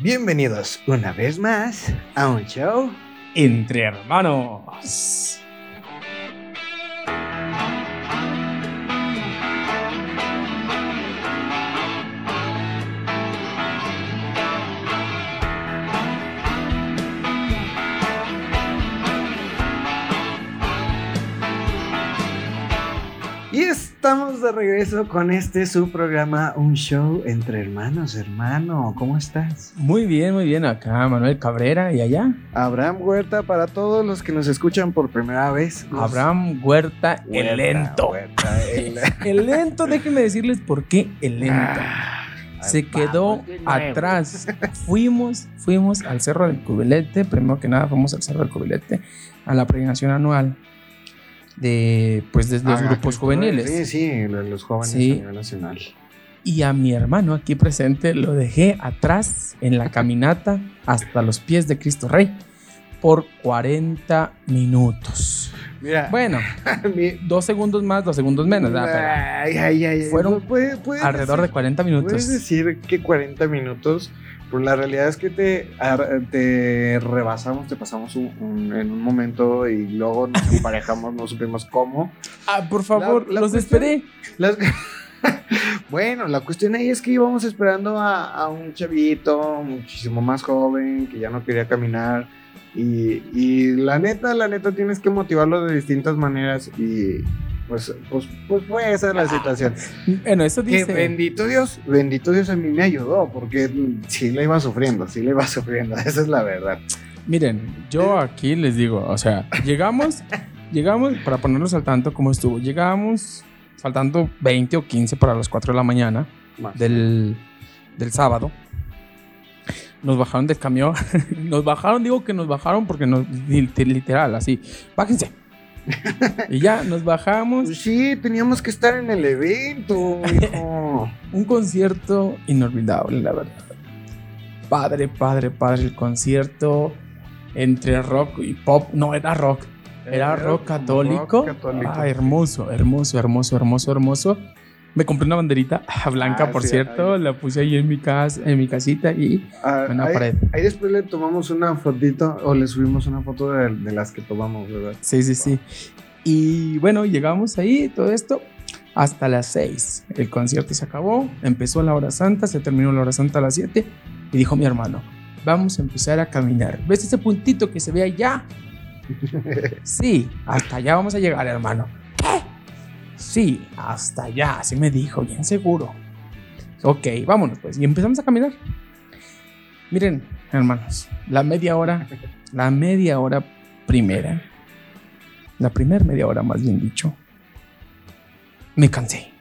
Bienvenidos una vez más a un show entre hermanos. Estamos de regreso con este su programa, un show entre hermanos, hermano. ¿Cómo estás? Muy bien, muy bien. Acá Manuel Cabrera y allá. Abraham Huerta para todos los que nos escuchan por primera vez. Los- Abraham Huerta, Huerta, el lento. Huerta, el- El lento, déjenme decirles por qué el lento. Ah, Se quedó atrás. Fuimos, fuimos al Cerro del Cubilete. Primero que nada, fuimos al Cerro del Cubilete a la premiación anual de, pues, de los Ah, grupos que- juveniles. Sí, sí, lo de los jóvenes Sí. a nivel nacional. Y a mi hermano aquí presente lo dejé atrás en la caminata hasta los pies de Cristo Rey por 40 minutos. Mira, Bueno, mi- dos segundos más, dos segundos menos. Ay, ay, ay. Fueron Puede- puedes Pero alrededor de decir- 40 Puedes minutos. decir que 40 minutos, pero la realidad es que te, te rebasamos, te pasamos un- un- en un momento y luego nos emparejamos, no supimos cómo. Ah, por favor, La- la los cuestión- esperé. Las- bueno, la cuestión ahí es que íbamos esperando a, a un chavito muchísimo más joven que ya no quería caminar. Y, y la neta, la neta, tienes que motivarlo de distintas maneras. Y pues, pues, pues fue esa la situación. Bueno, eso Que dice. bendito Dios, bendito Dios a mí me ayudó, porque sí le iba sufriendo, sí le iba sufriendo, esa es la verdad. Miren, yo aquí les digo, o sea, llegamos, llegamos, para ponernos al tanto cómo estuvo, llegamos faltando 20 o 15 para las 4 de la mañana del, del sábado. Nos bajaron del camión. Nos bajaron, digo que nos bajaron porque nos, li- literal, así, bájense. Y ya nos bajamos. Pues sí, teníamos que estar en el evento, hijo. Un concierto inolvidable, la verdad. Padre, padre, padre, el concierto entre rock y pop. No, era rock. Era rock católico. Rock católico. Ah, hermoso, hermoso, hermoso, hermoso, hermoso. Me compré una banderita blanca, Ah, por sí, cierto. ahí. La puse ahí en mi casa, en mi casita y Ah, en la ahí, pared. ahí después le tomamos una fotito o le subimos una foto de, de las que tomamos, ¿verdad? Sí, sí, sí. Y bueno, llegamos ahí, todo esto, hasta las 6. El concierto se acabó, empezó la hora santa, se terminó la hora santa a las 7. Y dijo mi hermano, vamos a empezar a caminar. ¿Ves ese puntito que se ve allá? Sí, hasta allá vamos a llegar, hermano. ¿Qué? Sí, hasta allá, así me dijo, bien seguro. Ok, vámonos pues. Y empezamos a caminar. Miren, hermanos, la media hora, la media hora primera, la primera media hora más bien dicho, me cansé.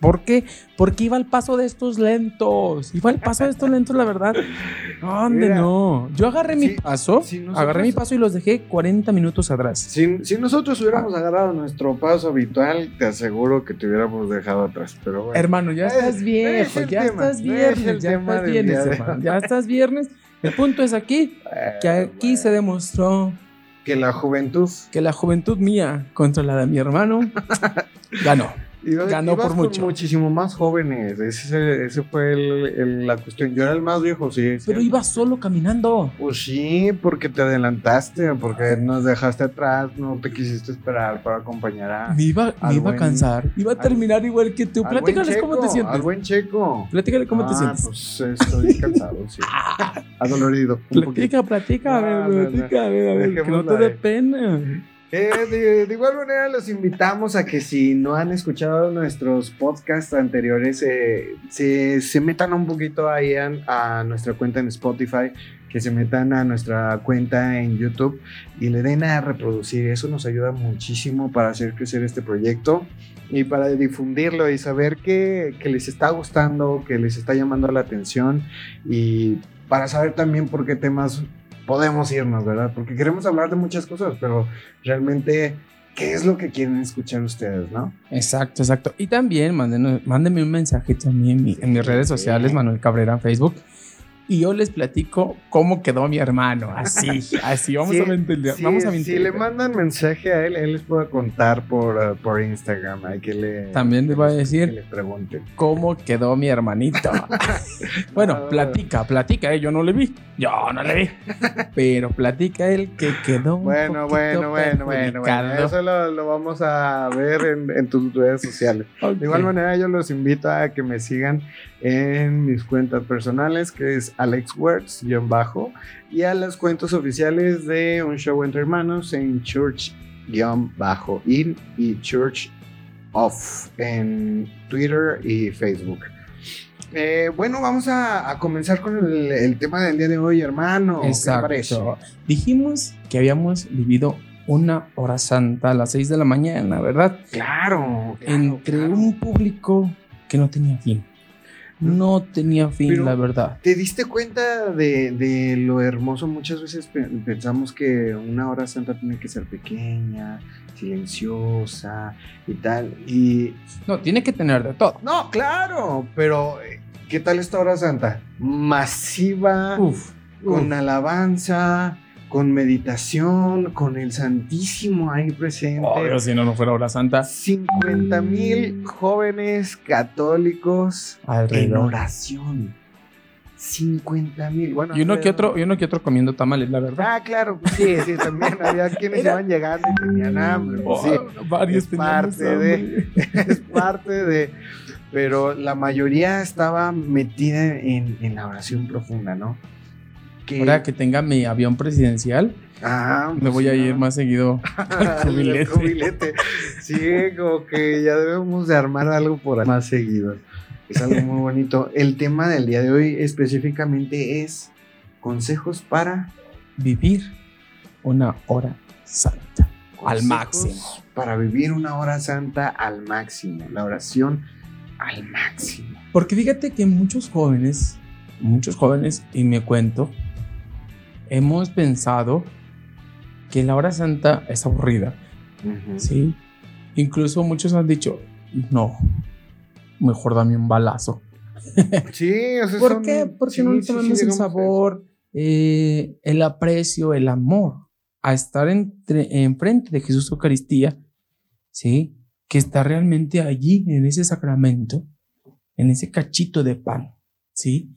¿Por qué? Porque iba al paso de estos lentos. Iba al paso de estos lentos, la verdad. ¿Dónde Mira, no? Yo agarré mi paso, si nosotros- agarré mi paso y los dejé 40 minutos atrás. Si, si nosotros hubiéramos agarrado nuestro paso habitual, te aseguro que te hubiéramos dejado atrás, pero bueno. Hermano, ya Es- estás es viejo, ya tema, estás es viernes, ya estás viernes, de hermano, hoy. ya estás viernes. El punto es aquí, que aquí se demostró Que la juventud que la juventud mía contra la de mi hermano ganó. Iba- Ganó ibas por mucho. muchísimo más jóvenes. Ese, ese fue el- el- la cuestión. Yo era el más viejo, sí. sí. Pero iba solo caminando. Pues sí, porque te adelantaste, porque nos dejaste atrás, no te quisiste esperar para acompañar a. Me iba, me iba a cansar. Iba a al- terminar igual que tú. Platícales cómo te sientes. Al buen checo. Platícale cómo te Ah, sientes. Pues estoy cansado, sí. Adolorido. un poquito. Platica, platica, a ver, no. platica, a ver, a ver, que no te dé pena. Eh, de, igual manera los invitamos a que si no han escuchado nuestros podcasts anteriores, eh, se, se metan un poquito ahí a, a nuestra cuenta en Spotify, que se metan a nuestra cuenta en YouTube y le den a reproducir. Eso nos ayuda muchísimo para hacer crecer este proyecto y para difundirlo y saber que, que les está gustando, que les está llamando la atención y para saber también por qué temas podemos irnos, ¿verdad? Porque queremos hablar de muchas cosas, pero realmente, ¿qué es lo que quieren escuchar ustedes, no? Exacto, exacto. Y también mándenme, mándenme un mensajito a mí en, mi- en mis redes sociales, Manuel Cabrera Facebook. Y yo les platico cómo quedó mi hermano. Así, así, vamos a mentir. Sí, vamos a si le mandan mensaje a él, él les puede contar por, uh, por Instagram. Hay que le. También les va a decir. Que le pregunten. ¿Cómo quedó mi hermanito? bueno, Ah. platica, platica, eh, yo no le vi. Yo no le vi. Pero platica él que quedó. Bueno, bueno, bueno, bueno, bueno. Eso lo, lo vamos a ver en, en tus redes sociales. De igual manera, yo los invito a que me sigan en mis cuentas personales, que es AlexWords-bajo, y a las cuentas oficiales de Un Show Entre Hermanos en Church-in y Church Off en Twitter y Facebook. Eh, bueno, vamos a, a comenzar con el, el tema del día de hoy, hermano. Exacto. Dijimos que habíamos vivido una hora santa a las 6 de la mañana, ¿verdad? Claro, claro, Entre claro. un público que no tenía fin. No tenía fin, Pero- la verdad. ¿Te diste cuenta de, de lo hermoso? Muchas veces pe- pensamos que una hora santa tiene que ser pequeña, silenciosa y tal. Y No, tiene que tener de todo. no, claro, pero eh, ¿qué tal esta hora santa? Masiva, Uf, con uf. alabanza, con meditación, con el Santísimo ahí presente. Obvio, si no, no fuera hora santa. 50 mil jóvenes católicos en oración. 50 mil. Bueno, Y uno que otro, y uno que otro comiendo tamales, la verdad. Ah, claro, pues sí, sí, también había quienes Era- iban llegando y tenían hambre. pues sí, Oh, varios es parte de- hambre. es parte de. Pero la mayoría estaba metida en, en la oración profunda, ¿no? Que, Ahora que tenga mi avión presidencial, Ah, me voy a ir más seguido. Al cubilete. cubilete. Sí, como que ya debemos de armar algo por ahí más seguido. Es algo muy bonito. El tema del día de hoy específicamente es consejos para Vivir una hora santa. Al máximo. Para vivir una hora santa al máximo. La oración al máximo. Porque fíjate que muchos jóvenes, muchos jóvenes, y me cuento, hemos pensado que la hora santa es aburrida. ¿sí? Incluso muchos han dicho, no, mejor dame un balazo. Sí, o sea, ¿Por son- qué? Porque sí, no le sí, sí, tomamos el eso. sabor, eh, el aprecio, el amor a estar entre, enfrente de Jesús Eucaristía, ¿sí? Que está realmente allí, en ese sacramento, en ese cachito de pan, ¿sí?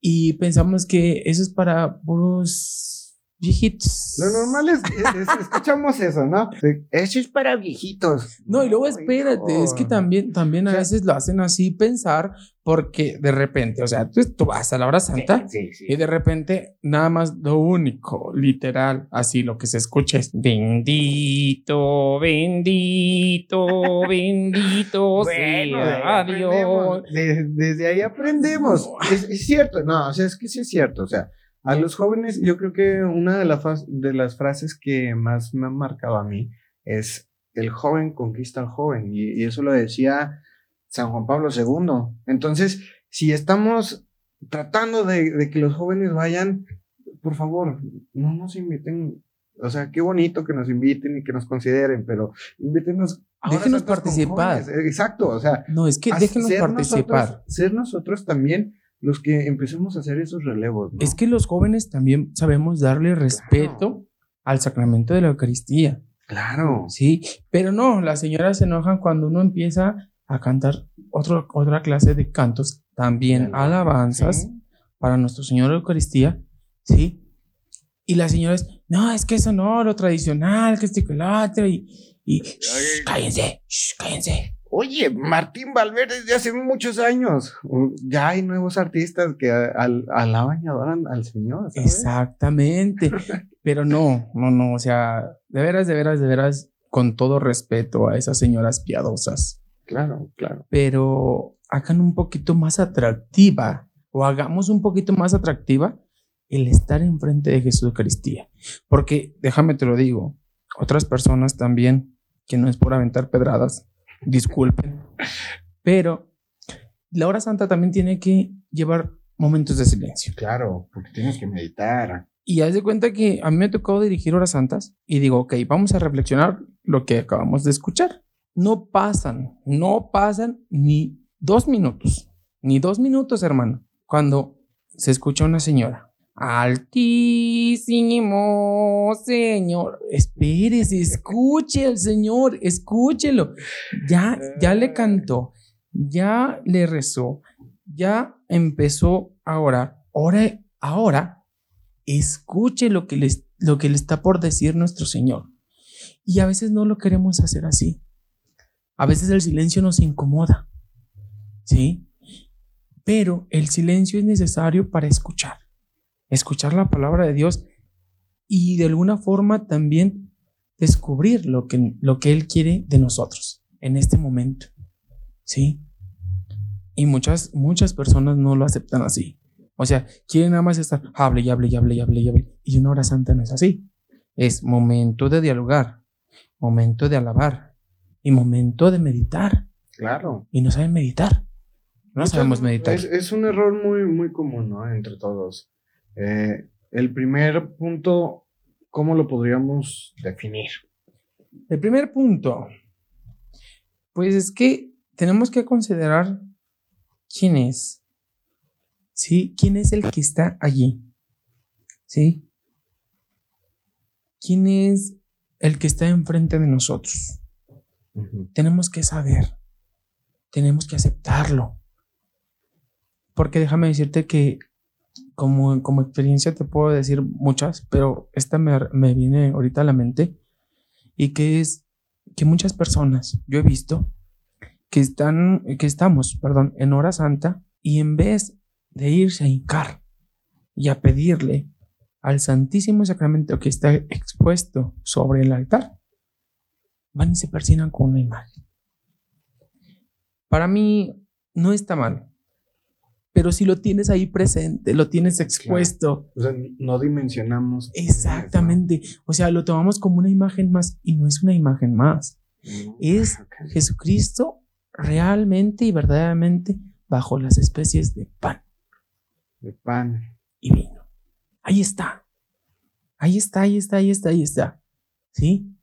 Y pensamos que eso es para puros viejitos. Lo normal es, es- es- escuchamos eso, ¿no? Eso es para viejitos. No, y luego espérate, hijo. es que también, también a sea- veces lo hacen así pensar porque de repente, o sea, tú, tú vas a la hora santa Sí, sí. y de repente nada más lo único, literal, así lo que se escucha es bendito, bendito, bendito Bueno, sea Dios. aprendemos. De- desde ahí aprendemos. Es, es cierto, no, o sea, es que sí es cierto. O sea, a los jóvenes, yo creo que una de, la fas- de las frases que más me han marcado a mí es el joven conquista al joven. Y, y eso lo decía San Juan Pablo II. Entonces, si estamos tratando de, de que los jóvenes vayan, por favor, no nos inviten. O sea, qué bonito que nos inviten y que nos consideren, pero invítenos. Déjenos participar. Exacto, o sea, No, es que déjenos ser participar. Nosotros, ser nosotros también los que empecemos a hacer esos relevos. ¿no? Es que los jóvenes también sabemos darle respeto al sacramento de la Eucaristía. Claro. Sí, pero no, las señoras se enojan cuando uno empieza a cantar otro, otra clase de cantos, también alabanzas Sí. para nuestro Señor de Eucaristía, ¿sí? Y las señoras, no, es que eso no, lo tradicional, que este que el otro, y, y shh, cállense, shh, cállense. Oye, Martín Valverde desde hace muchos años. Ya hay nuevos artistas que al- alaban y adoran al Señor. ¿sabes? Exactamente, pero no, no, no, o sea, de veras, de veras, de veras, con todo respeto a esas señoras piadosas. Claro, claro. pero hagan un poquito más atractiva o hagamos un poquito más atractiva el estar enfrente de Jesús Eucaristía. Porque déjame te lo digo, otras personas también, que no es por aventar pedradas, disculpen, pero la hora santa también tiene que llevar momentos de silencio. Claro, porque tienes que meditar. Y haz de cuenta que a mí me ha tocado dirigir horas santas y digo, ok, vamos a reflexionar lo que acabamos de escuchar. No pasan, no pasan ni dos minutos, ni dos minutos, hermano, cuando se escucha una señora. Altísimo Señor. Espérese, escuche al Señor, escúchelo. Ya, ya le cantó, ya le rezó, ya empezó a orar. Ahora, ahora escuche lo que, lo que le está por decir nuestro Señor. Y a veces no lo queremos hacer así. A veces el silencio nos incomoda. ¿Sí? Pero el silencio es necesario para escuchar. Escuchar la palabra de Dios y de alguna forma también descubrir lo que, lo que Él quiere de nosotros en este momento. ¿Sí? Y muchas, muchas personas no lo aceptan así. O sea, quieren nada más estar, hable y hable y hable y hable y hable. Y una hora santa no es así. Es momento de dialogar, momento de alabar y momento de meditar. Claro. Y no saben meditar. No sabemos meditar. Es, un error muy, muy común, ¿no? Entre todos. Eh, el primer punto, ¿cómo lo podríamos definir? El primer punto, pues es que tenemos que considerar quién es. ¿Sí? ¿Quién es el que está allí? ¿Sí? ¿Quién es el que está enfrente de nosotros? Tenemos que saber, tenemos que aceptarlo. Porque déjame decirte que como, como experiencia te puedo decir muchas, pero esta me, me viene ahorita a la mente y que es que muchas personas, yo he visto, que están, que estamos, perdón, en hora santa y en vez de irse a hincar y a pedirle al Santísimo Sacramento que está expuesto sobre el altar, van y se persinan con una imagen. Para mí no está mal, pero si lo tienes ahí presente, lo tienes expuesto. O sea, no dimensionamos. Exactamente. O sea, lo tomamos como una imagen más y no es una imagen más. Es Jesucristo realmente y verdaderamente bajo las especies de pan. De pan. Y vino. Ahí está. Ahí está, ahí está, ahí está, ahí está. ¿Sí?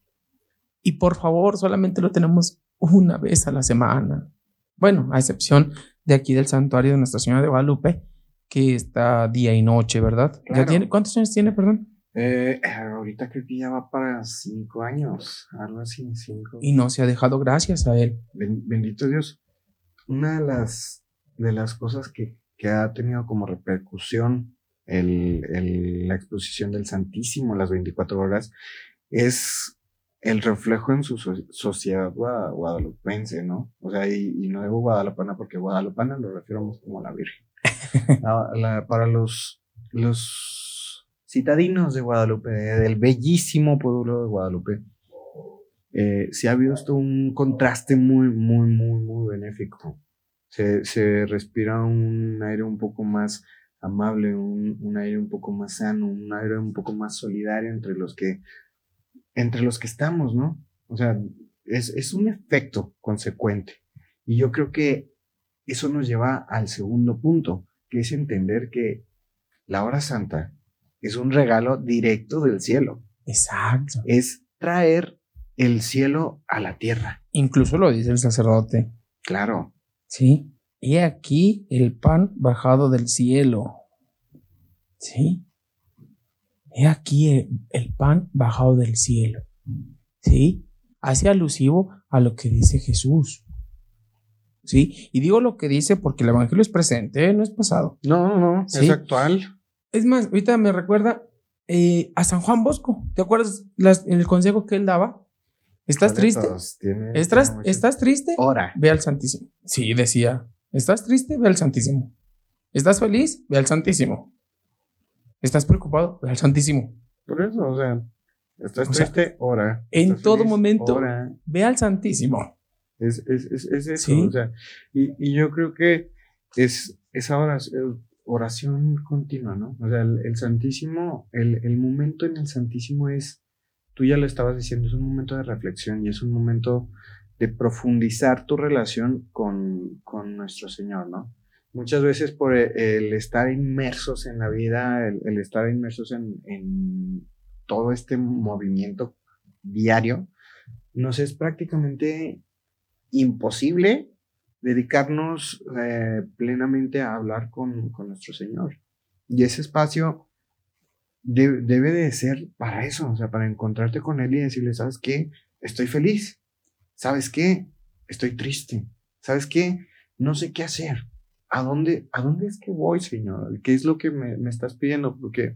Y por favor, solamente lo tenemos una vez a la semana. Bueno, a excepción de aquí del santuario de Nuestra Señora de Guadalupe, que está día y noche, ¿verdad? ¿Ya tiene, ¿Cuántos años tiene, perdón? Eh, ahorita creo que ya va para cinco años, algo así, cinco. Y no se ha dejado gracias a él. bendito Dios. Una de las, de las cosas que, que ha tenido como repercusión el, el, la exposición del Santísimo las 24 horas es el reflejo en su sociedad guadalupense, ¿no? O sea, y, no digo guadalupana porque guadalupana lo refiero como la Virgen. para los, los citadinos de Guadalupe, del bellísimo pueblo de Guadalupe, eh, se ha visto un contraste muy, muy, muy, muy benéfico. Se, se respira un aire un poco más amable, un, un, aire un poco más sano, un aire un poco más solidario entre los que entre los que estamos, ¿no? O sea, es, un efecto consecuente. Y yo creo que eso nos lleva al segundo punto, que es entender que la hora santa es un regalo directo del cielo. Exacto. Es traer el cielo a la tierra. Incluso lo dice el sacerdote. Claro. Sí. Y aquí el pan bajado del cielo. Sí. He aquí el, pan bajado del cielo. ¿Sí? Hace alusivo a lo que dice Jesús. ¿Sí? Y digo lo que dice porque el Evangelio es presente, ¿eh? no es pasado. No, no, no, es actual. Es más, ahorita me recuerda eh, a San Juan Bosco. ¿Te acuerdas el consejo que él daba? ¿Estás triste? ¿Estás, ¿Estás triste? Ora. Ve al Santísimo. Sí, decía. ¿Estás triste? Ve al Santísimo. ¿Estás feliz? Ve al Santísimo. ¿Estás preocupado? Ve al Santísimo. Por eso, o sea, estás triste, ora. En todo momento, ve al Santísimo. Es, es, es, es eso, o sea, y, y, yo creo que es esa oración, oración continua, ¿no? O sea, el, Santísimo, el, el, momento en el Santísimo es, tú ya lo estabas diciendo, es un momento de reflexión y es un momento de profundizar tu relación con, con nuestro Señor, ¿no? Muchas veces por e, el, estar inmersos en la vida, el, estar inmersos en, todo este movimiento diario, nos es prácticamente imposible dedicarnos eh, plenamente a hablar con, nuestro Señor. Y ese espacio debe de ser para eso, o sea, para encontrarte con Él y decirle, ¿sabes qué? Estoy feliz. ¿Sabes qué? Estoy triste. ¿Sabes qué? No sé qué hacer. ¿A dónde, ¿A dónde es que voy, Señor? ¿Qué es lo que me, me estás pidiendo? Porque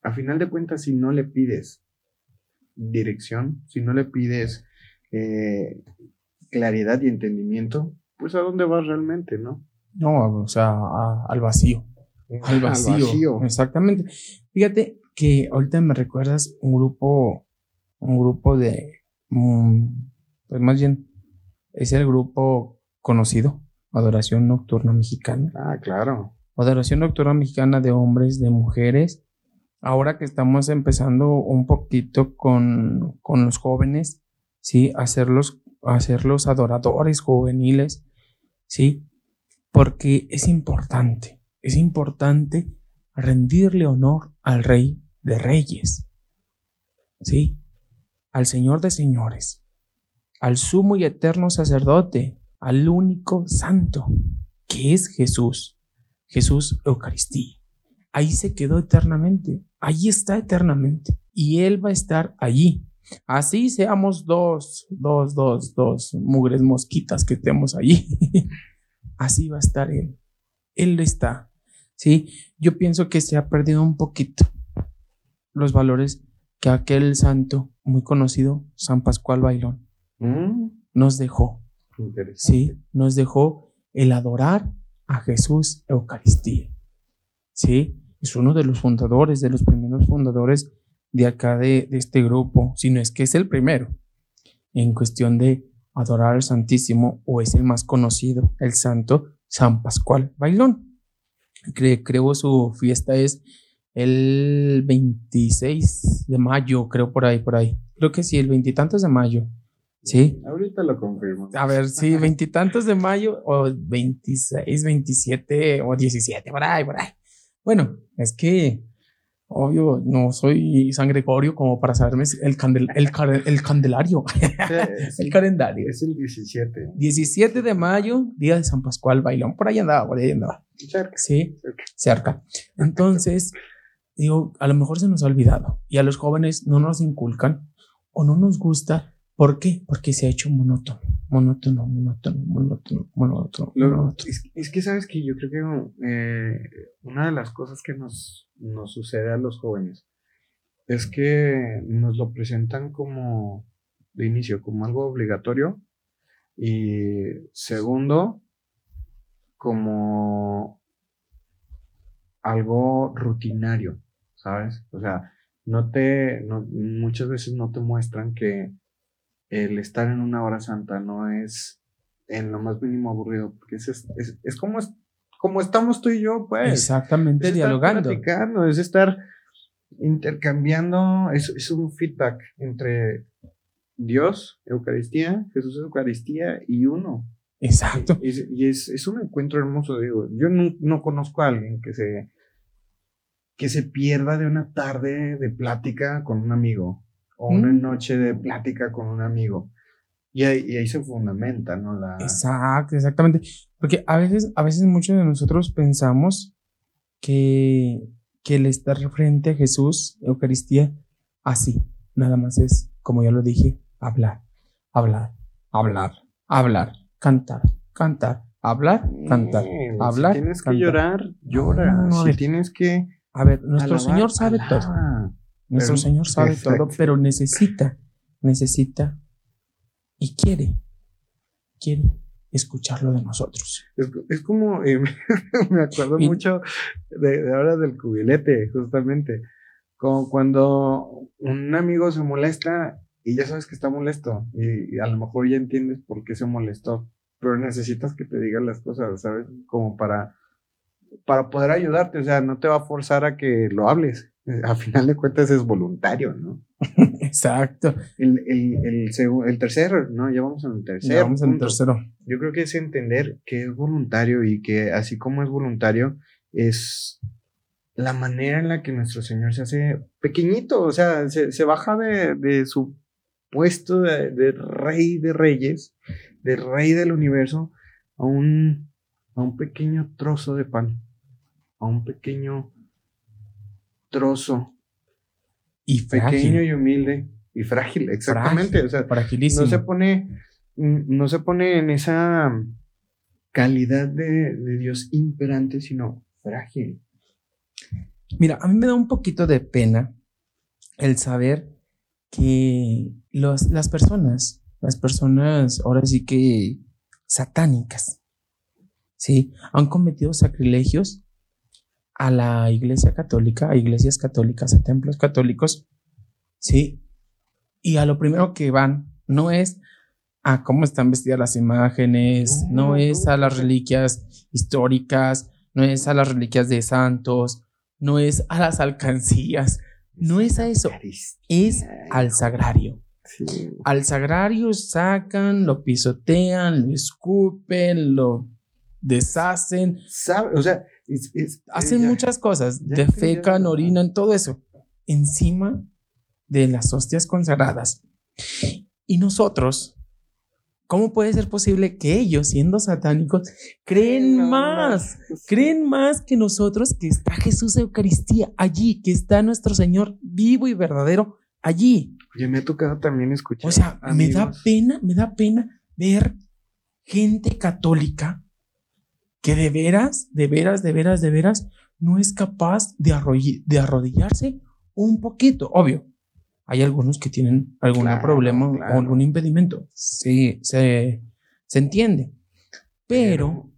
a final de cuentas, si no le pides dirección, si no le pides eh, claridad y entendimiento, pues a dónde vas realmente, ¿no? No, o sea, al vacío. Al vacío. Exactamente. Fíjate que ahorita me recuerdas un grupo, un grupo de, mm, pues más bien, es el grupo conocido, Adoración Nocturna Mexicana. Ah, claro. Adoración Nocturna Mexicana de hombres, de mujeres. Ahora que estamos empezando un poquito con, con los jóvenes, ¿sí? Hacerlos, hacerlos adoradores juveniles, ¿sí? Porque es importante, es importante rendirle honor al Rey de Reyes, ¿sí? Al Señor de Señores, al sumo y eterno sacerdote, al único santo, que es Jesús, Jesús Eucaristía. Ahí se quedó eternamente, ahí está eternamente, y Él va a estar allí. Así seamos dos, dos, dos, dos mugres mosquitas que estemos allí. Así va a estar Él. Él está. Sí, yo pienso que se ha perdido un poquito los valores que aquel santo muy conocido, San Pascual Bailón, mm. nos dejó. Sí, nos dejó el adorar a Jesús Eucaristía. Sí, es uno de los fundadores, de los primeros fundadores de acá de, de este grupo, sino es que es el primero en cuestión de adorar al Santísimo o es el más conocido, el santo San Pascual Bailón. creo su fiesta es el 26 de mayo, creo por ahí, por ahí. Creo que sí, el veintitantos de mayo. Sí. Ahorita lo confirmo. A ver, sí, veintitantos de mayo o 26, 27 o 17, por ahí, por ahí. Bueno, es que Obvio, no soy San Gregorio como para saberme el, candel, el, el candelario, el calendario. Es el 17. 17 de mayo, día de San Pascual, bailón. Por ahí andaba, por ahí andaba. Cerca. Sí, cerca. Entonces, digo, a lo mejor se nos ha olvidado y a los jóvenes no nos inculcan o no nos gusta. ¿Por qué? Porque se ha hecho monótono, monótono, monótono, monótono, monótono. Es, que sabes que yo creo que eh, una de las cosas que nos nos sucede a los jóvenes es que nos lo presentan como de inicio, como algo obligatorio y segundo, como algo rutinario, ¿sabes? O sea, no te, muchas veces no te muestran que el estar en una hora santa no es en lo más mínimo aburrido, porque es, es, es como como estamos tú y yo, pues. Exactamente, dialogando. es estar intercambiando, es, es un feedback entre Dios, Eucaristía, Jesús Eucaristía y uno. Exacto. Y, es, es, un encuentro hermoso, digo. Yo no, no, conozco a alguien que se, que se pierda de una tarde de plática con un amigo o una mm. noche de plática con un amigo. Y ahí, se fundamenta, ¿no? La... Exacto, exactamente. Porque a veces, a veces muchos de nosotros pensamos que, que el estar frente a Jesús, Eucaristía, así, nada más es, como ya lo dije, hablar, hablar, hablar, hablar, cantar, cantar, hablar, cantar, hablar. Si tienes que llorar, llora. si tienes que. A ver, nuestro Señor sabe todo. Nuestro Señor sabe todo, pero necesita, necesita y quiere, quiere escucharlo de nosotros. Es, como, eh, me acuerdo mucho de, ahora del cubilete, justamente, como cuando un amigo se molesta y ya sabes que está molesto y, a lo mejor ya entiendes por qué se molestó, pero necesitas que te digan las cosas, ¿sabes? Como para, para poder ayudarte, o sea, no te va a forzar a que lo hables, a final de cuentas es voluntario, ¿no? Exacto. El, el, el, tercero, ¿no? Ya vamos al tercero. vamos al tercero. Yo creo que es entender que es voluntario y que así como es voluntario, es la manera en la que nuestro Señor se hace pequeñito, o sea, se, baja de, su puesto de, rey de reyes, de rey del universo, a un, a un pequeño trozo de pan. a un pequeño trozo. Y frágil. Pequeño y humilde y frágil, exactamente. o sea, fragilísimo. no se pone, no se pone en esa calidad de, de Dios imperante, sino frágil. Mira, a mí me da un poquito de pena el saber que los, las personas, las personas ahora sí que satánicas, ¿sí? Han cometido sacrilegios a la iglesia católica, a iglesias católicas, a templos católicos, ¿sí? Y a lo primero que van no es a cómo están vestidas las imágenes, no es a las reliquias históricas, no es a las reliquias de santos, no es a las alcancías, no es a eso, es al sagrario. Al sagrario sacan, lo pisotean, lo escupen, lo deshacen. O sea, hacen muchas cosas, defecan, orinan, todo eso, encima de las hostias consagradas. Y nosotros, ¿Cómo puede ser posible que ellos, siendo satánicos, creen más, creen más que nosotros que está Jesús Eucaristía allí, que está nuestro Señor vivo y verdadero allí? Yo me ha tocado también escuchar. O sea, me da pena, me da pena ver gente católica que de veras, de veras, de veras, de veras, no es capaz de, de arrodillarse un poquito, obvio hay algunos que tienen algún problema o algún impedimento. Sí, se, se entiende. Pero,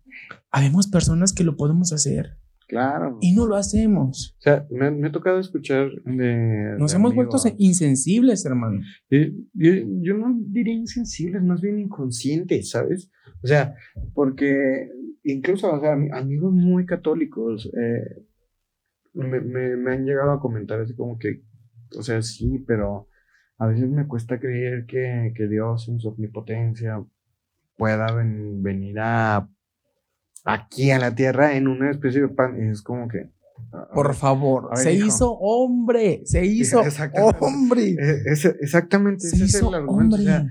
habemos personas que lo podemos hacer. Claro. Y no lo hacemos. O sea, me, ha tocado escuchar de. Nos hemos vuelto insensibles, hermano. Yo, no diría insensibles, más bien inconscientes, ¿sabes? O sea, porque incluso, o sea, amigos muy católicos eh, me, me, han llegado a comentar así como que, o sea, sí, pero a veces me cuesta creer que, Dios en su omnipotencia pueda venir a aquí a la tierra en una especie de pan. Es como que. Por favor, se hizo hombre, se hizo hombre. E, exactamente, ese es el argumento. O sea, eh,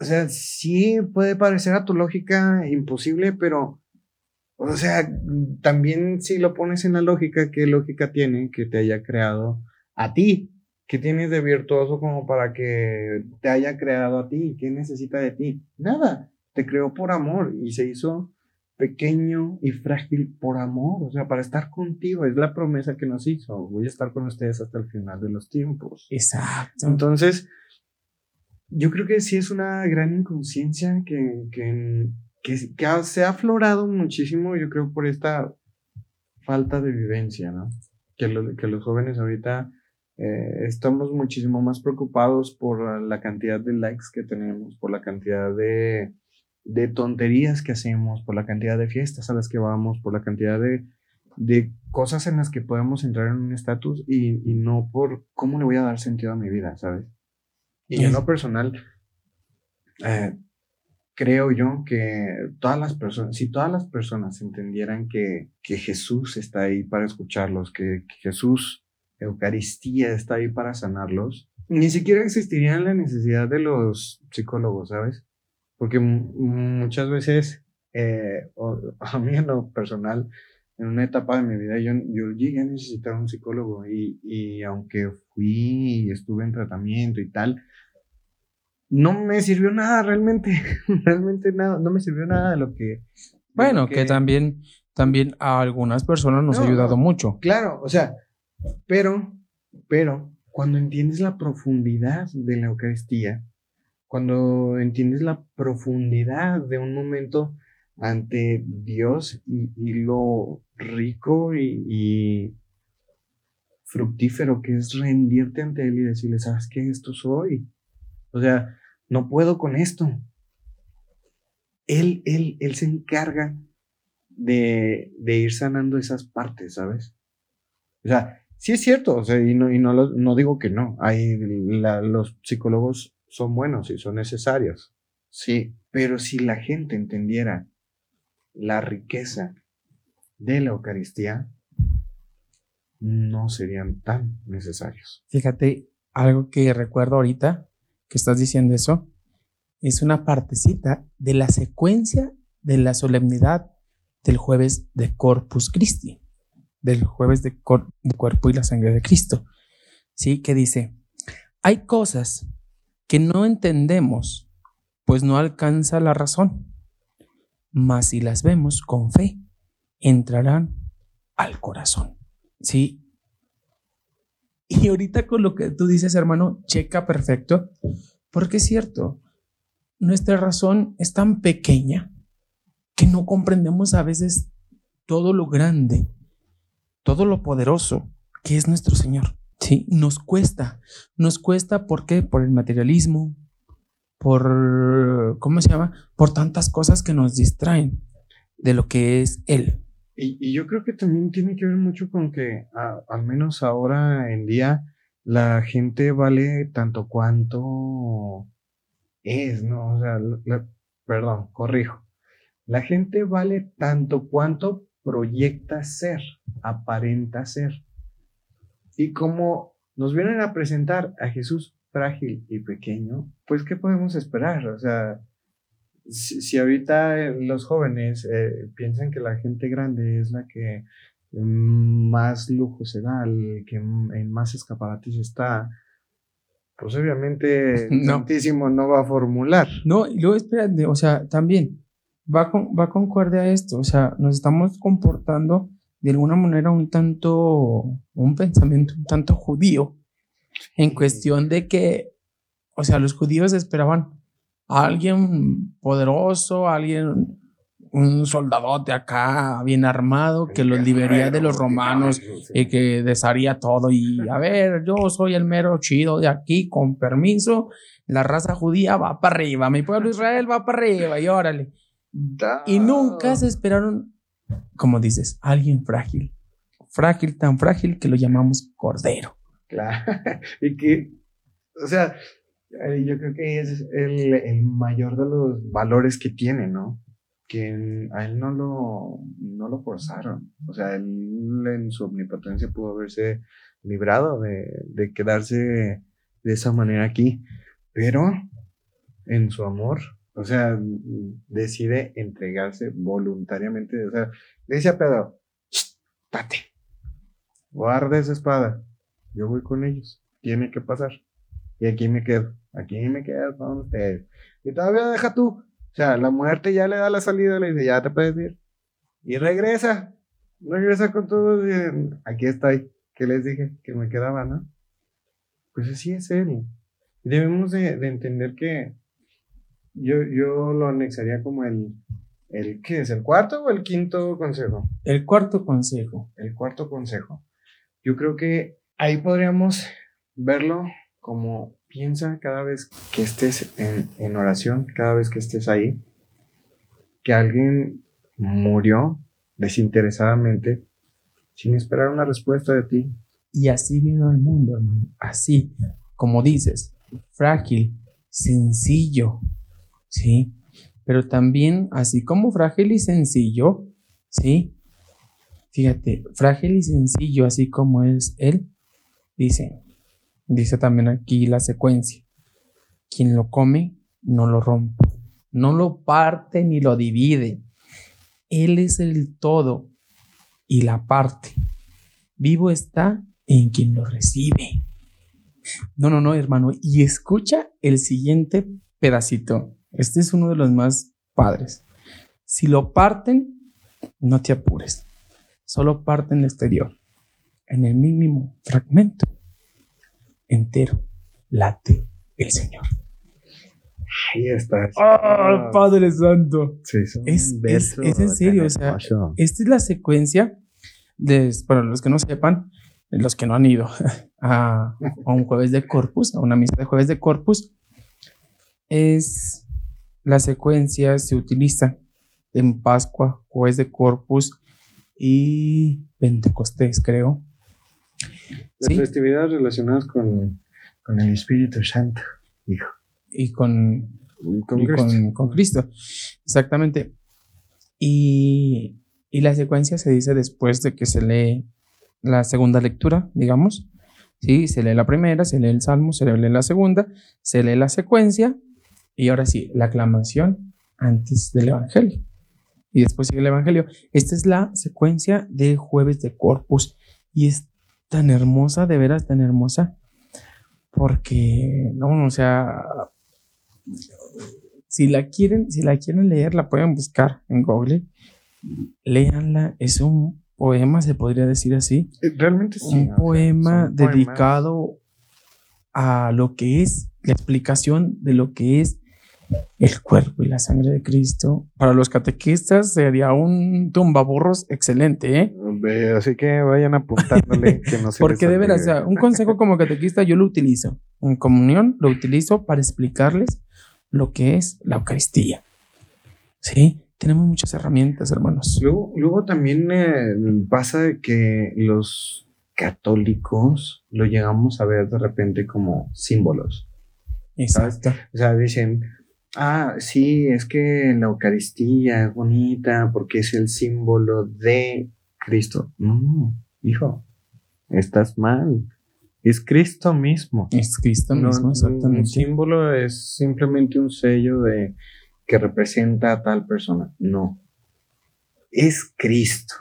o sea, sí puede parecer a tu lógica imposible, pero, o sea, también si lo pones en la lógica, ¿qué lógica tiene que te haya creado a ti. ¿Qué tienes de virtuoso como para que te haya creado a ti? ¿Qué necesita de ti? Nada. Te creó por amor y se hizo pequeño y frágil por amor, o sea, para estar contigo. Es la promesa que nos hizo. Voy a estar con ustedes hasta el final de los tiempos. Exacto. Entonces, yo creo que sí es una gran inconsciencia que, que, que, se ha aflorado muchísimo, yo creo, por esta falta de vivencia, ¿no? Que, que los jóvenes ahorita eh, estamos muchísimo más preocupados por la cantidad de likes que tenemos, por la cantidad de, de tonterías que hacemos, por la cantidad de fiestas a las que vamos, por la cantidad de, de cosas en las que podemos entrar en un estatus y, no por cómo le voy a dar sentido a mi vida, ¿sabes? Y en lo personal, eh, creo yo que todas las personas, si todas las personas entendieran que, que Jesús está ahí para escucharlos, que, que Jesús Eucaristía está ahí para sanarlos, ni siquiera existiría la necesidad de los psicólogos, ¿sabes? Porque muchas veces, eh, a mí en lo personal, en una etapa de mi vida, yo, yo llegué a necesitar un psicólogo y, y aunque fui y estuve en tratamiento y tal, no me sirvió nada realmente, realmente nada, no me sirvió nada de lo que... Bueno, que, también, también a algunas personas nos ha ayudado mucho. Claro, o sea, pero, pero, cuando entiendes la profundidad de la Eucaristía, cuando entiendes la profundidad de un momento ante Dios y, lo rico y, fructífero que es rendirte ante Él y decirle, ¿sabes qué? Esto soy. O sea, no puedo con esto. Él, él, él se encarga de, de ir sanando esas partes, ¿sabes? O sea, Sí es cierto, o sea, y no, y no, no digo que no, hay los psicólogos son buenos y son necesarios, sí, pero si la gente entendiera la riqueza de la Eucaristía, no serían tan necesarios. Fíjate, algo que recuerdo ahorita que estás diciendo eso, es una partecita de la secuencia de la solemnidad del jueves de Corpus Christi. del jueves de, cuerpo y la sangre de Cristo. Sí, que dice, hay cosas que no entendemos, pues no alcanza la razón, mas si las vemos con fe, entrarán al corazón. Sí. Y ahorita con lo que tú dices, hermano, checa perfecto, porque es cierto, nuestra razón es tan pequeña que no comprendemos a veces todo lo grande, todo lo poderoso que es nuestro Señor. Sí, nos cuesta, nos cuesta ¿por qué? Por el materialismo, por, ¿cómo se llama? Por tantas cosas que nos distraen de lo que es Él. Y, yo creo que también tiene que ver mucho con que, al menos ahora en día, la gente vale tanto cuanto es, ¿no? O sea, perdón, corrijo. La gente vale tanto cuanto proyecta ser, aparenta ser. Y como nos vienen a presentar a Jesús frágil y pequeño, pues ¿qué podemos esperar? O sea, si, ahorita los jóvenes eh, piensan que la gente grande es la que más lujo se da, el que en más escaparates está, pues obviamente no. no va a formular. No, y luego espérate, o sea, también va, con, va concorde a esto, o sea, nos estamos comportando de alguna manera un tanto, un pensamiento un tanto judío, en cuestión de que, o sea, los judíos esperaban alguien poderoso, alguien, un soldadote acá bien armado que los liberaría de los romanos y que desharía todo. Y a ver, yo soy el mero chido de aquí, con permiso, la raza judía va para arriba, mi pueblo Israel va para arriba y órale. Y nunca se esperaron, como dices, alguien frágil. Frágil, tan frágil que lo llamamos cordero. Claro. y que, o sea, yo creo que es el, el, mayor de los valores que tiene, ¿no? Que a él no lo, no lo forzaron. O sea, él en su omnipotencia pudo haberse librado de, de quedarse de esa manera aquí. Pero en su amor o sea, decide entregarse voluntariamente. O sea, le dice a Pedro, date, guarda esa espada. Yo voy con ellos. Tiene que pasar. Y aquí me quedo. Aquí me quedo con ustedes. Y todavía deja tú. O sea, la muerte ya le da la salida, le dice, ya te puedes ir. Y regresa. Regresa con todo. Y, aquí estoy. ¿Qué les dije? Que me quedaba, ¿no? Pues así es él. Debemos de entender que yo, yo lo anexaría como el, el, ¿qué es? ¿El cuarto o el quinto consejo? El cuarto consejo. El cuarto consejo. Yo creo que ahí podríamos verlo como piensa cada vez que estés en, en oración, cada vez que estés ahí, que alguien murió desinteresadamente sin esperar una respuesta de ti. Y así vino el mundo, hermano. Así, como dices, frágil, sencillo, ¿sí? Pero también, así como frágil y sencillo, ¿sí? Fíjate, frágil y sencillo, así como es él, dice, dice también aquí la secuencia, quien lo come, no lo rompe, no lo parte ni lo divide. Él es el todo y la parte. Vivo está en quien lo recibe. No, no, no, hermano. Y escucha el siguiente pedacito. Este es uno de los más padres. Si lo parten, no te apures. Solo parten el exterior. En el mínimo fragmento entero late el Señor. Ahí está. ¡Ah, Padre Santo! Sí, es, es, es, en serio, o sea, esta es la secuencia de, para los que no sepan, los que no han ido a, a un jueves de Corpus, a una misa de jueves de Corpus, es la secuencia se utiliza en Pascua, Jueves de Corpus y Pentecostés, creo. Las festividades relacionadas con, el Espíritu Santo, hijo. Y con, con, Cristo. Exactamente. Y, y la secuencia se dice después de que se lee la segunda lectura, digamos. Sí, se lee la primera, se lee el salmo, se lee la segunda, se lee la secuencia y ahora sí, la aclamación antes del Evangelio. y después sigue el Evangelio. Esta es la secuencia de jueves de Corpus y es tan hermosa, de veras tan hermosa, porque, no, o sea, si la quieren, si la quieren leer, la pueden buscar en Google. Léanla, es un poema, se podría decir así. Eh, Realmente sí. un poema poemas. dedicado a lo que es la explicación de lo que es el cuerpo y la sangre de Cristo. Para los catequistas sería un tumbaburros excelente, ¿eh? Así que vayan apuntándole que no se Porque de veras, o olvide. sea, un consejo como catequista yo lo utilizo. En comunión lo utilizo para explicarles lo que es la Eucaristía. ¿Sí? Tenemos muchas herramientas, hermanos. Luego, luego también eh, pasa de que los católicos lo llegamos a ver de repente como símbolos. Exacto. O sea, dicen, ah, sí, es que la Eucaristía es bonita porque es el símbolo de Cristo. No, hijo, estás mal. Es Cristo mismo. Es Cristo No, mismo, Un exactamente. símbolo es simplemente un sello de que representa a tal persona. No. Es Cristo.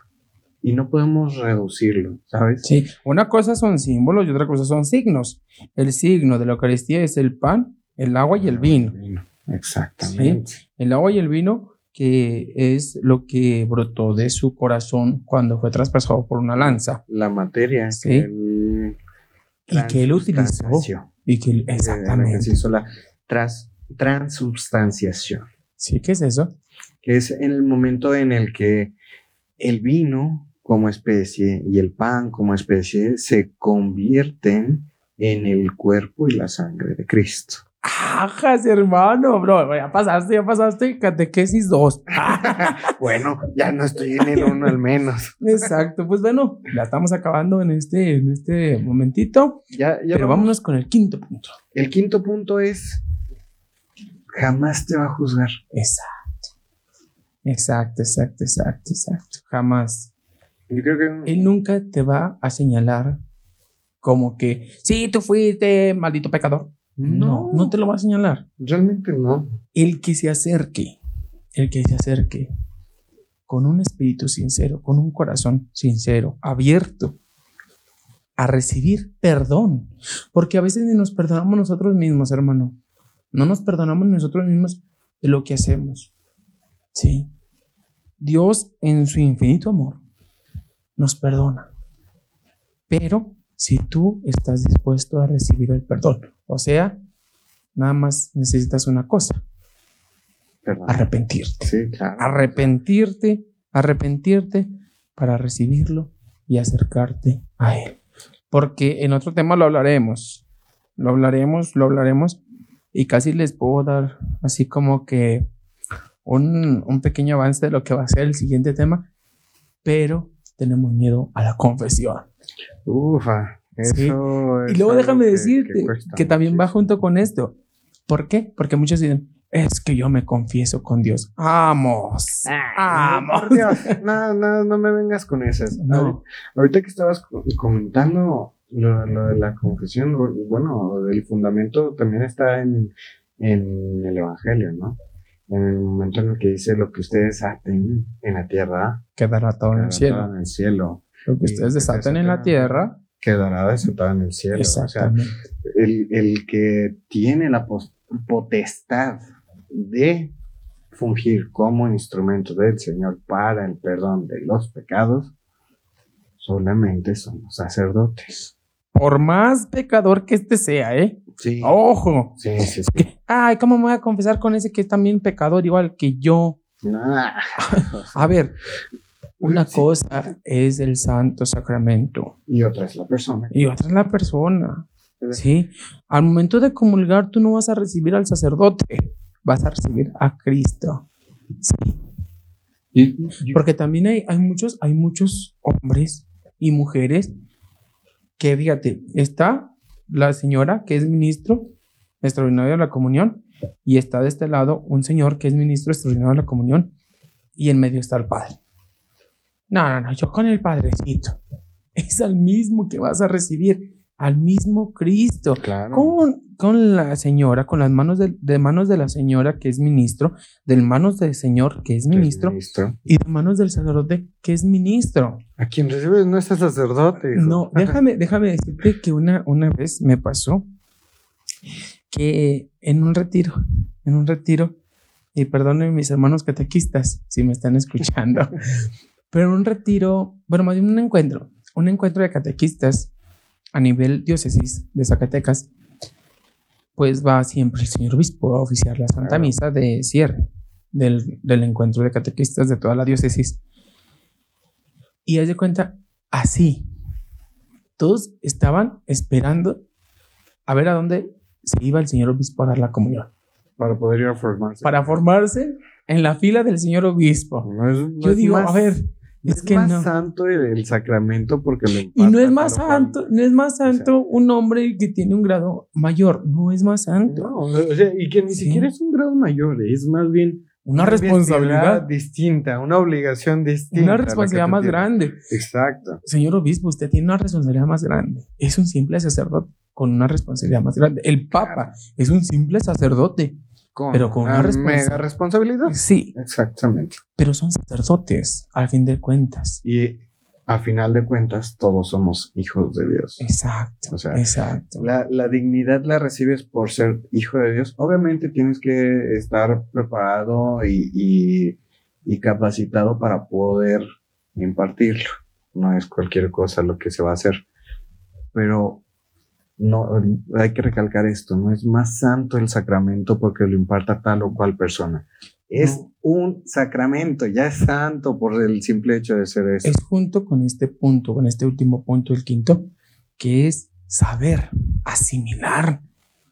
Y no podemos reducirlo, ¿sabes? Sí, una cosa son símbolos y otra cosa son signos. El signo de la Eucaristía es el pan, el agua y el vino. Exactamente. El agua y el vino que es lo que brotó de su corazón cuando fue traspasado por una lanza La materia Sí. que él y que él utilizó y que que exactamente. se hizo la tras- transubstanciación. Sí, ¿qué es eso? que es en el momento en el que el vino como especie y el pan como especie se convierten en el cuerpo y la sangre de Cristo. Ajas, hermano, bro, ya pasaste, ya pasaste catequesis 2. Bueno, ya no estoy en el uno al menos. Exacto, pues bueno, ya estamos acabando en este, en este momentito, Ya, ya pero vamos. vámonos con el quinto punto. El quinto punto es, jamás te va a juzgar. Exacto. Exacto, exacto, exacto, exacto. Jamás. Yo creo que Él nunca te va a señalar como que, sí, tú fuiste maldito pecador. No, no te lo va a señalar. realmente no. El que se acerque, el que se acerque con un espíritu sincero, con un corazón sincero, abierto a recibir perdón. Porque a veces ni nos perdonamos nosotros mismos, hermano. No nos perdonamos nosotros mismos de lo que hacemos. Sí. Dios en su infinito amor nos perdona. Pero si tú estás dispuesto a recibir el perdón, o sea, nada más necesitas una cosa, Perdón. arrepentirte. Sí, claro. Arrepentirte, arrepentirte para recibirlo y acercarte a Él. Porque en otro tema lo hablaremos, lo hablaremos, lo hablaremos y casi les puedo dar así como que un, un pequeño avance de lo que va a ser el siguiente tema, pero tenemos miedo a la confesión. Ufa. Sí. Y luego déjame que- decirte que también va junto con esto. ¿Por qué? Porque muchos dicen, es que yo me confieso con Dios. Vamos. Vamos. Por Dios, no, no, no me vengas con esas. No. Ahorita, que estabas co- comentando lo, lo de la confesión, bueno, del fundamento también está en, en el Evangelio, ¿no? En el momento en el que dice lo que ustedes aten en la tierra, Quedará todo en el cielo. en el cielo. Lo que Y ustedes desaten en la tierra. Quedará desatado en el cielo. O sea, el, el que tiene la potestad de fungir como instrumento del Señor para el perdón de los pecados, solamente son los sacerdotes. Por más pecador que este sea, ¿eh? Sí. Ojo. Sí, sí, sí. Ay, ¿cómo me voy a confesar con ese que es también pecador igual que yo? Ah. A ver, una Sí. cosa es el santo sacramento Y otra es la persona. y otra es la persona. Sí, al momento de comulgar tú no vas a recibir al sacerdote, vas a recibir a Cristo. Sí, porque también hay, hay muchos, hay muchos hombres y mujeres que, fíjate, está la señora que es ministro extraordinario de la comunión y está de este lado un señor que es ministro extraordinario de la comunión y en medio está el padre. No, no, no, yo con el padrecito. Es al mismo que vas a recibir, al mismo Cristo. claro. ¿Cómo, con la señora, con las manos de, de manos de la señora que es ministro, de manos del señor que es ministro, Ministro. y de manos del sacerdote que es ministro. A quien recibes no es sacerdote. hijo. No, déjame, déjame decirte que una, una vez me pasó que en un retiro, en un retiro, y perdonen mis hermanos catequistas si me están escuchando, pero un retiro, bueno, más bien un encuentro, un encuentro de catequistas a nivel diócesis de Zacatecas, pues va siempre el señor obispo a oficiar la Santa. Misa de cierre del, del encuentro de catequistas de toda la diócesis. Y haz de cuenta, así, todos estaban esperando a ver a dónde se iba el señor obispo a dar la comunión, Para poder ir a formarse. para formarse en la fila del señor obispo. No es- no Yo digo, más- a ver, es que más no. santo el, el sacramento porque lo Y no es más cual. santo, no es más santo un hombre que tiene un grado mayor, no es más santo. No, o sea, y que ni Sí. siquiera es un grado mayor, es más bien Una una responsabilidad, distinta, una obligación distinta. una responsabilidad más tienes. grande. Exacto. Señor obispo, usted tiene una responsabilidad más grande. Es un simple sacerdote con una responsabilidad más grande. El papa es un simple sacerdote. Pero con una responsa- mega responsabilidad. Sí, Exactamente. pero son sacerdotes, al fin de cuentas. Y a final de cuentas, todos somos hijos de Dios. Exacto. O sea, exacto. La, la dignidad la recibes por ser hijo de Dios. Obviamente tienes que estar preparado y, y- y capacitado para poder impartirlo. No es cualquier cosa lo que se va a hacer. Pero no hay que recalcar esto, no es más santo el sacramento porque lo imparta tal o cual persona. Es No. un sacramento, ya es santo por el simple hecho de ser eso. es junto con este punto, con este último punto, el quinto, que es saber, asimilar,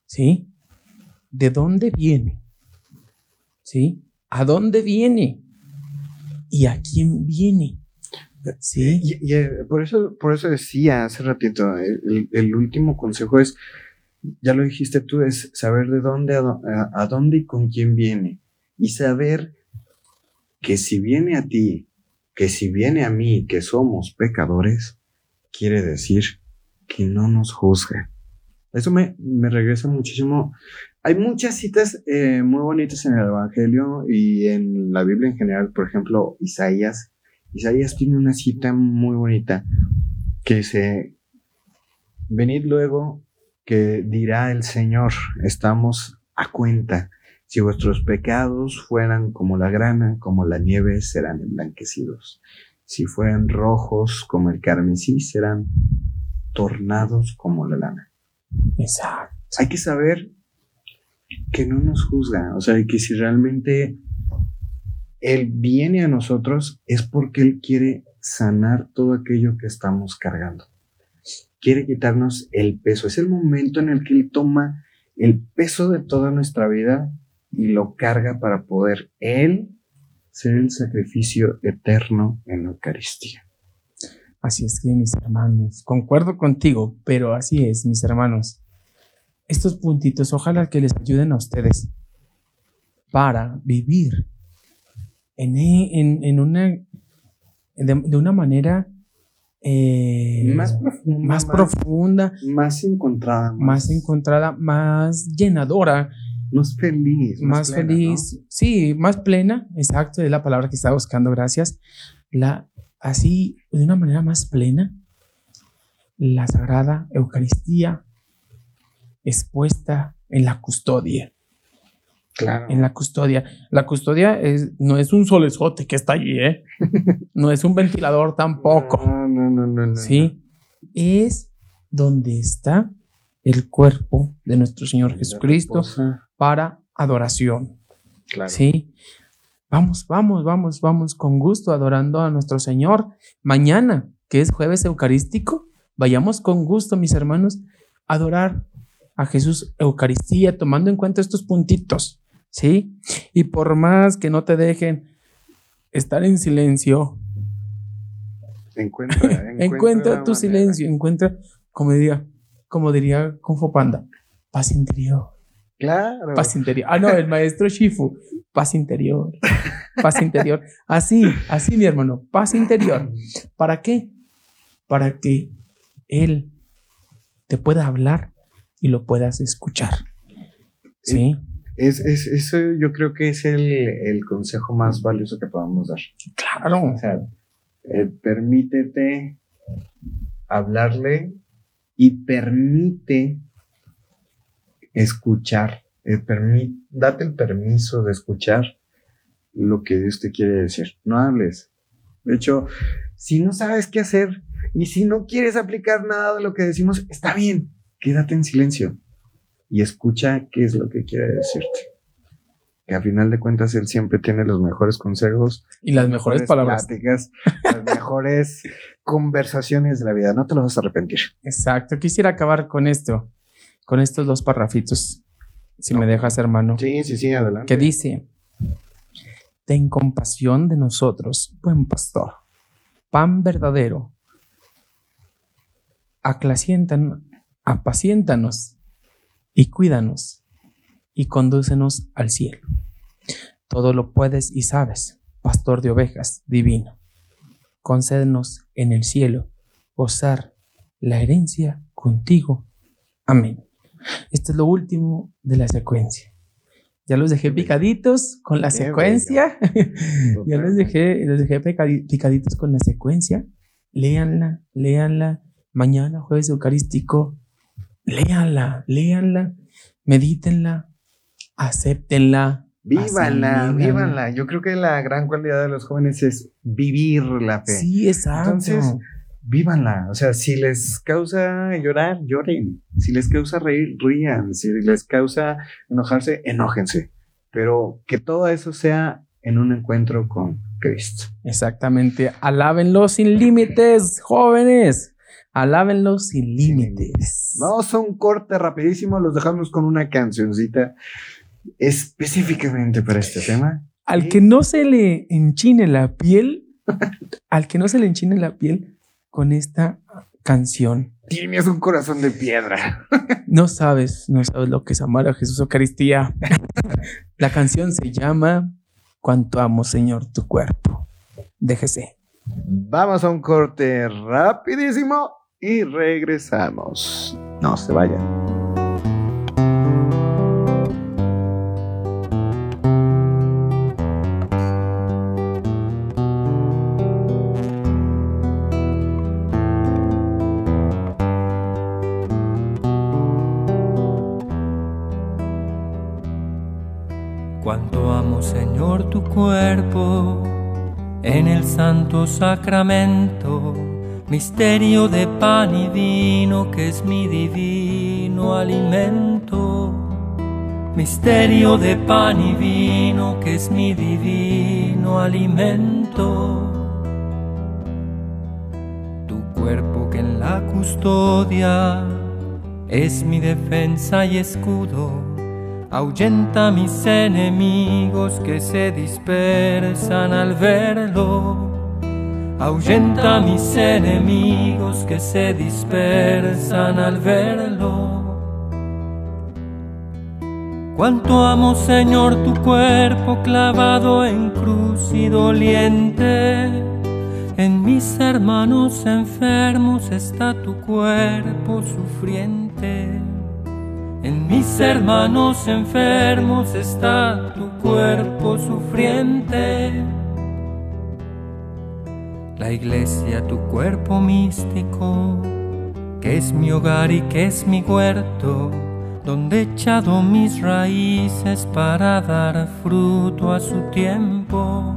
¿sí? ¿De dónde viene? ¿Sí? ¿A dónde viene? ¿Y a quién viene? ¿Sí? Y, y, eh, por, eso, por eso decía hace ratito, el, el- el último consejo es, ya lo dijiste tú, es saber de dónde, a, dó- a- a dónde y con quién viene. Y saber que si viene a ti, que si viene a mí, que somos pecadores, quiere decir que no nos juzga. Eso me, me regresa muchísimo. Hay muchas citas eh, muy bonitas en el Evangelio y en la Biblia en general, por ejemplo, Isaías. Isaías tiene una cita muy bonita que dice, venid luego que dirá el Señor, estamos a cuenta. Si vuestros pecados fueran como la grana, como la nieve, serán emblanquecidos. Si fueran rojos como el carmesí, serán tornados como la lana. Exacto. Hay que saber que no nos juzga, o sea, que si realmente Él viene a nosotros es porque Él quiere sanar todo aquello que estamos cargando. Quiere quitarnos el peso. Es el momento en el que Él toma el peso de toda nuestra vida y lo carga para poder Él ser el sacrificio eterno en la Eucaristía. Así es que, mis hermanos, concuerdo contigo, pero así es, mis hermanos. Estos puntitos, ojalá que les ayuden a ustedes para vivir en, e- en, en una, de, de una manera eh, Más profunda, más más- profunda, Más encontrada, más encontrada, más llenadora, más feliz, más, plena, feliz, sí, más plena, exacto, es la palabra que estaba buscando, gracias. La, así, de una manera más plena, la Sagrada Eucaristía expuesta en la custodia. Claro. en la custodia. La custodia es, no es un solezote que está allí, ¿eh? No es un ventilador tampoco. No, no, no, no, no. ¿sí? Es donde está el cuerpo de nuestro Señor Jesucristo para adoración, Claro. ¿sí? Vamos, vamos, vamos, vamos con gusto adorando a nuestro Señor. Mañana, que es jueves eucarístico, vayamos con gusto, mis hermanos, a adorar a Jesús Eucaristía, tomando en cuenta estos puntitos, ¿sí? Y por más que no te dejen estar en silencio, Encuentra, encuentra la tu manera. silencio, encuentra, como diría, como diría Kung Fu Panda, paz interior, Claro. paz interior. Ah, no, el maestro Shifu, paz interior, paz interior. Así, así, mi hermano, paz interior. ¿Para qué? Para que él te pueda hablar y lo puedas escuchar. ¿Sí? Es, es, eso yo creo que es el, el consejo más valioso que podamos dar. Claro. O sea, eh, permítete hablarle y permite escuchar. Eh, permi- date el permiso de escuchar lo que Dios te quiere decir. No hables. De hecho, si no sabes qué hacer y si no quieres aplicar nada de lo que decimos, está bien. Quédate en silencio y escucha qué es lo que quiere decirte. Que a final de cuentas Él siempre tiene los mejores consejos Y las mejores palabras. pláticas, las mejores conversaciones de la vida. No te lo vas a arrepentir. Exacto. Quisiera acabar con esto, con estos dos parrafitos, si me dejas, hermano. Sí, sí, sí, adelante. que dice, ten compasión de nosotros, buen pastor, pan verdadero, apaciéntanos y cuídanos y condúcenos al cielo. Todo lo puedes y sabes, pastor de ovejas divino. Concédenos en el cielo gozar la herencia contigo. Amén. Esto es lo último de la secuencia. Ya los dejé picaditos con la secuencia. ya los dejé, los dejé picadi- picaditos con la secuencia. Léanla, léanla. Mañana, jueves eucarístico, léanla, léanla, medítenla, acéptenla. Vívanla, vívanla. Yo creo que la gran cualidad de los jóvenes es vivir la fe. Sí, exacto. Entonces, vívanla. O sea, si les causa llorar, lloren. Si les causa reír, rían. Si les causa enojarse, enójense. Pero que todo eso sea en un encuentro con Cristo. Exactamente. Alábenlo sin límites, jóvenes. Alábenlo sin límites. Vamos a un corte rapidísimo. Los dejamos con una cancioncita específicamente para este tema. Al que no se le enchine la piel, al que no se le enchine la piel con esta canción. Tienes un corazón de piedra. No sabes, no sabes lo que es amar a Jesús Eucaristía. La canción se llama Cuánto amo, Señor, tu cuerpo. Déjese. Vamos a un corte rapidísimo y regresamos. No se vayan. Cuánto amo, Señor, tu cuerpo en el santo sacramento, misterio de pan y vino que es mi divino alimento. Misterio de pan y vino que es mi divino alimento. Tu cuerpo que en la custodia es mi defensa y escudo ahuyenta mis enemigos que se dispersan al verlo. Ahuyenta a mis enemigos que se dispersan al verlo. Cuánto amo, Señor, tu cuerpo clavado en cruz y doliente. En mis hermanos enfermos está tu cuerpo sufriente. En mis hermanos enfermos está tu cuerpo sufriente. La iglesia, tu cuerpo místico, que es mi hogar y que es mi huerto, donde he echado mis raíces para dar fruto a su tiempo.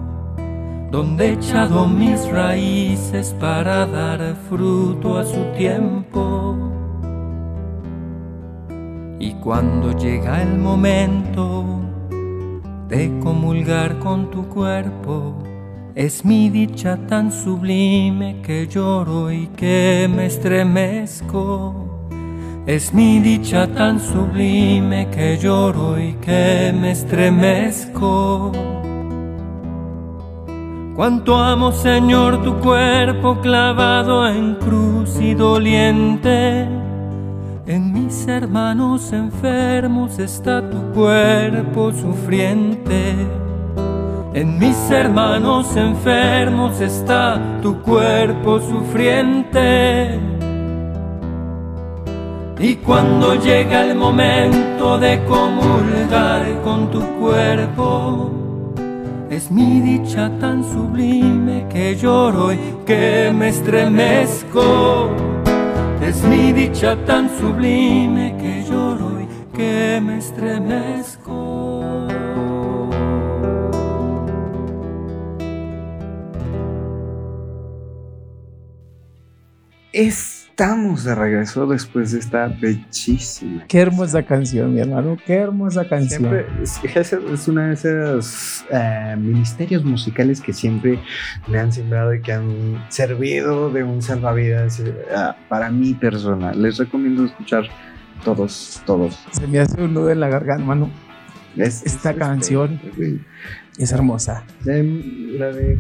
Donde he echado mis raíces para dar fruto a su tiempo. Y cuando llega el momento de comulgar con tu cuerpo, es mi dicha tan sublime que lloro y que me estremezco. Es mi dicha tan sublime que lloro y que me estremezco. Cuánto amo, Señor, tu cuerpo clavado en cruz y doliente. En mis hermanos enfermos está tu cuerpo sufriente. En mis hermanos enfermos está tu cuerpo sufriente. Y cuando llega el momento de comulgar con tu cuerpo, es mi dicha tan sublime que lloro y que me estremezco. Es mi dicha tan sublime que lloro y que me estremezco. Estamos de regreso después de esta bellísima. Qué hermosa canción, mi hermano. Qué hermosa canción. Siempre es, es una de esos eh, ministerios musicales que siempre me han sembrado y que han servido de un salvavidas eh, para mi persona. Les recomiendo escuchar todos, todos. Se me hace un nudo en la garganta, hermano. Es- Esta es- canción es- es hermosa. de- la de.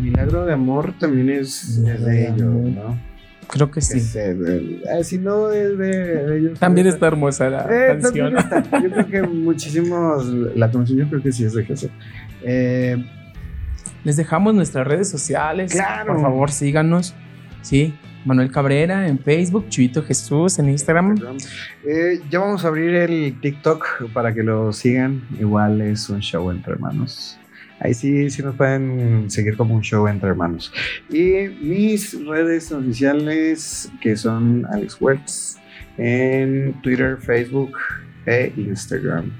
Milagro de Amor también es, de de ellos. ¿no? Creo que sí. Es, eh, eh, si no es de, ellos. También es- está hermosa la Eh, canción. está. Yo creo que muchísimos. La canción yo creo que sí es de Jesús. Eh, Les dejamos nuestras redes sociales. Claro. Por favor, síganos. Sí. Manuel Cabrera en Facebook, Chuito Jesús en Instagram. eh, ya vamos a abrir el TikTok para que lo sigan. Igual es un show entre hermanos. Ahí sí, sí nos pueden seguir como un show entre hermanos. Y mis redes oficiales, que son Alex Wertz, en Twitter, Facebook e Instagram.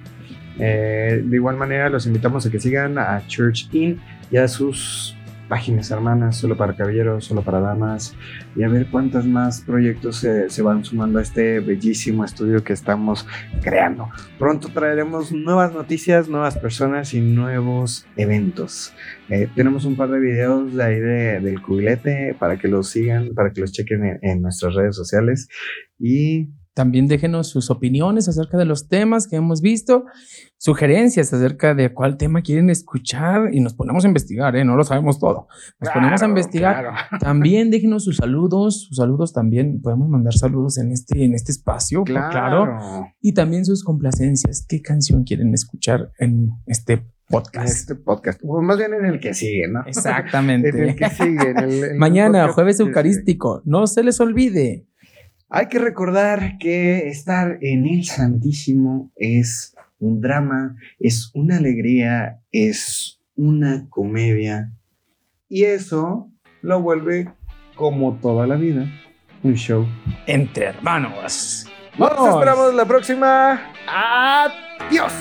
Eh, de igual manera, los invitamos a que sigan a Church In y a sus páginas hermanas, solo para caballeros, solo para damas, y a ver cuántos más proyectos se, se van sumando a este bellísimo estudio que estamos creando. Pronto traeremos nuevas noticias, nuevas personas y nuevos eventos. Eh, tenemos un par de videos de ahí de- del cubilete para que los sigan, para que los chequen en, en nuestras redes sociales. Y También déjenos sus opiniones acerca de los temas que hemos visto, sugerencias acerca de cuál tema quieren escuchar y nos ponemos a investigar, ¿eh? No lo sabemos todo. Nos ponemos a investigar. claro. También déjenos sus saludos, sus saludos también. Podemos mandar saludos en este, en este espacio, por- claro. Claro. Y también sus complacencias. ¿Qué canción quieren escuchar en este En podcast? este podcast. O más bien en el que sigue, ¿no? En el Exactamente. que sigue. en el- en el Mañana, jueves que sigue. eucarístico. No se les olvide. Hay que recordar que estar en el Santísimo es un drama, es una alegría, es una comedia. Y eso lo vuelve, como toda la vida, un show. Entre hermanos. Nos esperamos la próxima. Adiós.